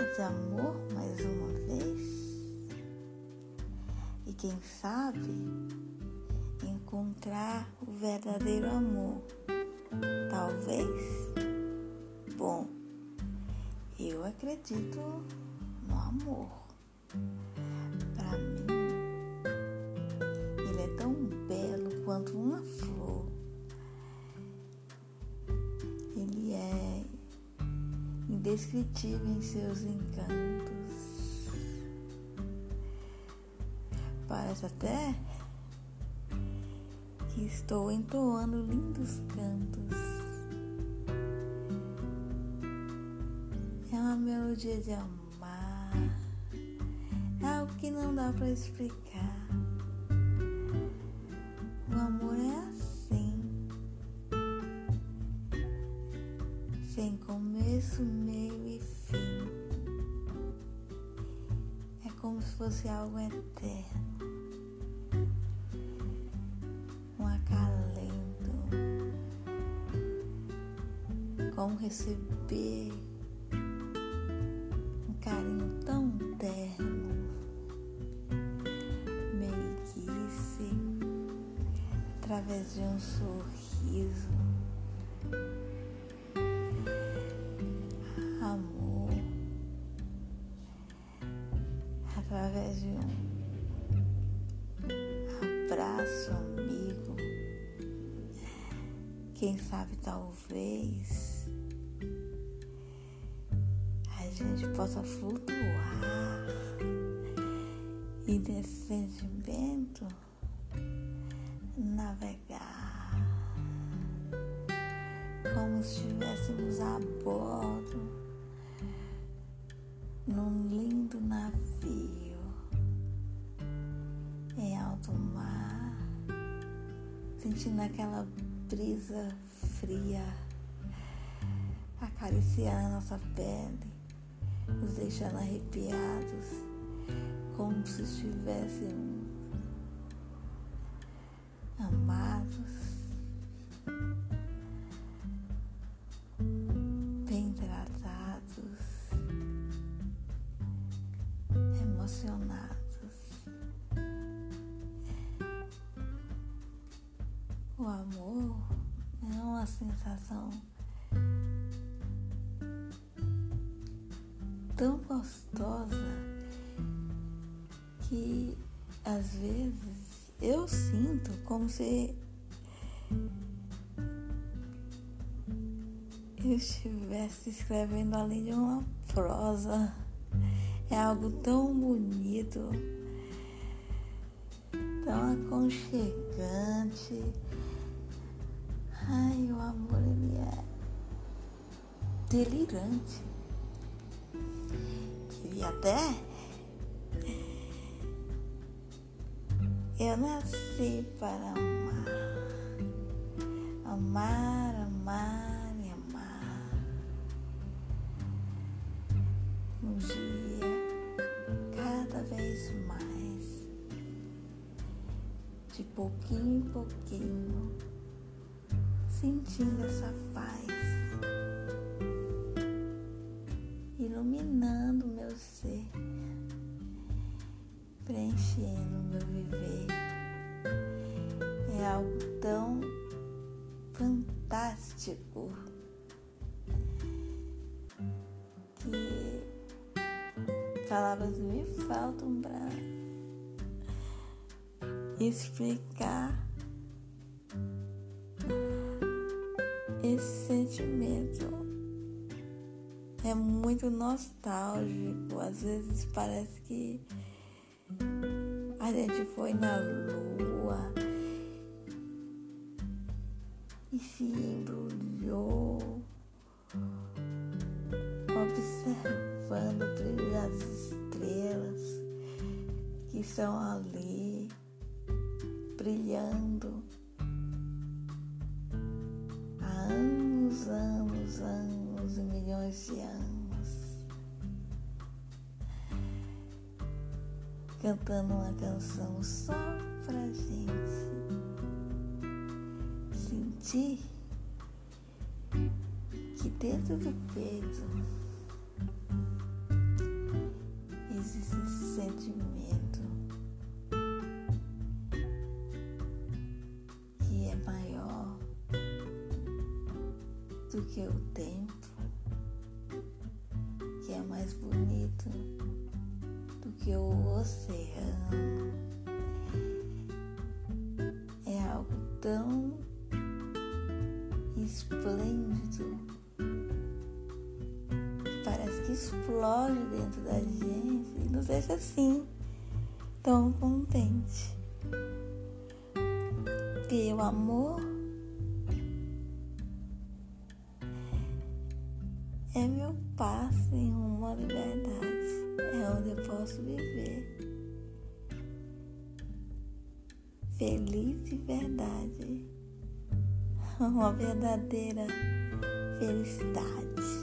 de amor mais uma vez? E quem sabe encontrar o verdadeiro amor? Talvez? Bom, eu acredito no amor. Para mim, ele é tão belo quanto uma flor. Indescritível em seus encantos. Parece até que estou entoando lindos cantos. É uma melodia de amar, é algo que não dá para explicar. Como se fosse algo eterno. como receber um carinho tão terno, meiguice, através de um sorriso, através de um abraço amigo, quem sabe talvez gente possa flutuar e nesse sentimento navegar como se estivéssemos a bordo num lindo navio alto mar, sentindo aquela brisa fria acariciar a nossa pele nos deixando arrepiados, como se estivéssemos amados, bem tratados, emocionados. O amor é uma sensação tão gostosa que às vezes eu sinto como se eu estivesse escrevendo além de uma prosa. É algo tão bonito, tão aconchegante. Delirante e até eu nasci para amar, amar, amar e amar. Um dia, cada vez mais, de pouquinho em pouquinho, sentindo essa paz fantástico que palavras me faltam para explicar esse sentimento é muito nostálgico. Às vezes parece que a gente foi na lua se embrulhou, observando o estrelas que estão ali brilhando. Há anos, anos anos e milhões de anos, cantando uma canção só pra gente sentir que dentro do peito existe esse sentimento que é maior do que o tempo, que é mais bonito do que o oceano. É algo tão parece que explode dentro da gente e nos deixa assim, tão contente. E o amor é meu passo em uma liberdade, é onde eu posso viver feliz de verdade, uma verdadeira felicidade.